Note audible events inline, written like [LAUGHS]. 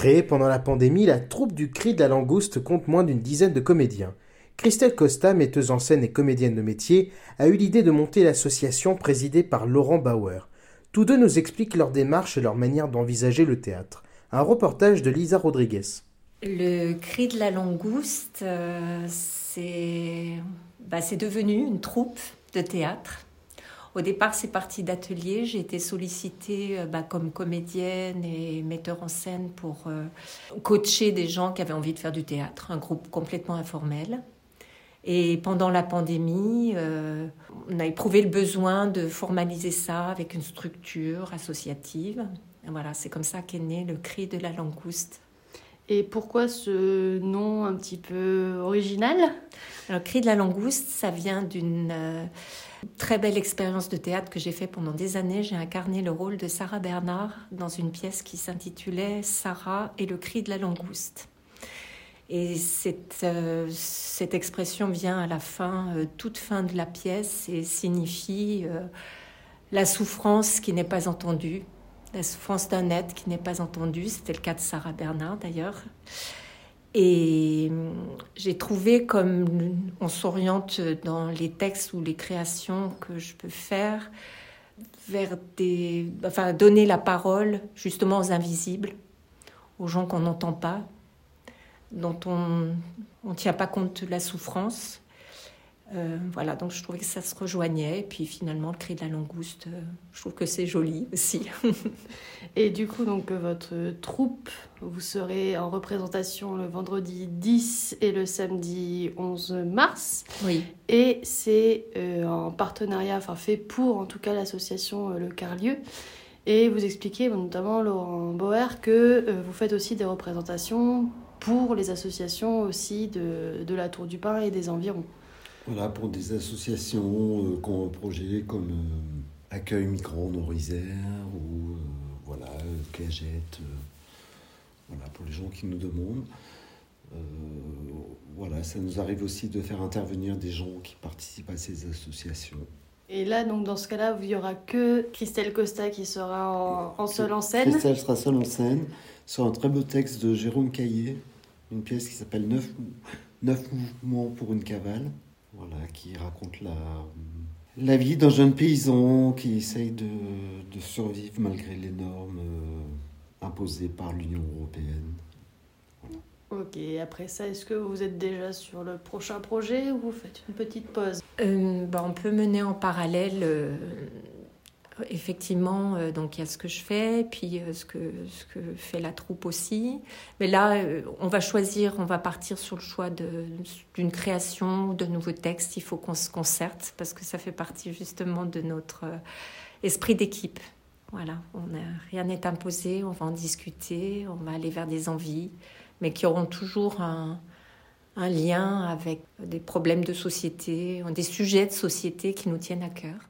Créée pendant la pandémie, la troupe du Cri de la Langouste compte moins d'une dizaine de comédiens. Christelle Costa, metteuse en scène et comédienne de métier, a eu l'idée de monter l'association présidée par Laurent Bauer. Tous deux nous expliquent leur démarche et leur manière d'envisager le théâtre. Un reportage de Lisa Rodriguez. Le cri de la langouste, euh, bah, c'est devenu une troupe de théâtre. Au départ, c'est parti d'ateliers. J'ai été sollicitée euh, bah, comme comédienne et metteur en scène pour euh, coacher des gens qui avaient envie de faire du théâtre, un groupe complètement informel. Et pendant la pandémie, on a éprouvé le besoin de formaliser ça avec une structure associative. Voilà, c'est comme ça qu'est né le cri de la langouste. Et pourquoi ce nom un petit peu original? Alors, cri de la langouste, ça vient d'une euh, très belle expérience de théâtre que j'ai fait pendant des années. J'ai incarné le rôle de Sarah Bernard dans une pièce qui s'intitulait Sarah et le cri de la langouste. Et cette, euh, cette expression vient à la fin, euh, toute fin de la pièce, et signifie la souffrance qui n'est pas entendue, la souffrance d'un être qui n'est pas entendu. C'était le cas de Sarah Bernard d'ailleurs. Et hum, j'ai trouvé comme on s'oriente dans les textes ou les créations que je peux faire vers des, enfin donner la parole justement aux invisibles, aux gens qu'on n'entend pas, dont on ne tient pas compte de la souffrance, euh, voilà, donc je trouvais que ça se rejoignait. Et puis finalement, le cri de la langouste, euh, je trouve que c'est joli aussi. [LAUGHS] et du coup, donc euh, votre troupe, vous serez en représentation le vendredi 10 et le samedi 11 mars. Oui. Et c'est en partenariat, enfin fait pour en tout cas l'association Le Carlieu. Et vous expliquez, notamment Laurent Bauer, que vous faites aussi des représentations pour les associations aussi de, de la Tour du Pin et des environs. Voilà, pour des associations euh, qui ont un projet comme euh, Accueil Migrants non ou euh, voilà, Cagette, voilà, pour les gens qui nous demandent. voilà, ça nous arrive aussi de faire intervenir des gens qui participent à ces associations. Et là, donc dans ce cas-là, il n'y aura que Christelle Costa qui sera en, en seule en scène. Christelle sera seule en scène sur un très beau texte de Jérôme Caillé, une pièce qui s'appelle Neuf, Neuf mouvements pour une cavale voilà, qui raconte la, la vie d'un jeune paysan qui essaye de, de survivre malgré les normes euh, imposées par l'Union européenne. Ok, après ça, est-ce que vous êtes déjà sur le prochain projet ou vous faites une petite pause? Euh, bah, On peut mener en parallèle euh, effectivement, euh, donc il y a ce que je fais, puis euh, ce, que, ce que fait la troupe aussi. Mais là, euh, on va choisir, on va partir sur le choix d'une création, de nouveaux textes. Il faut qu'on se concerte parce que ça fait partie justement de notre esprit d'équipe. Voilà, on rien n'est imposé, on va en discuter, on va aller vers des envies, mais qui auront toujours un, un lien avec des problèmes de société, des sujets de société qui nous tiennent à cœur.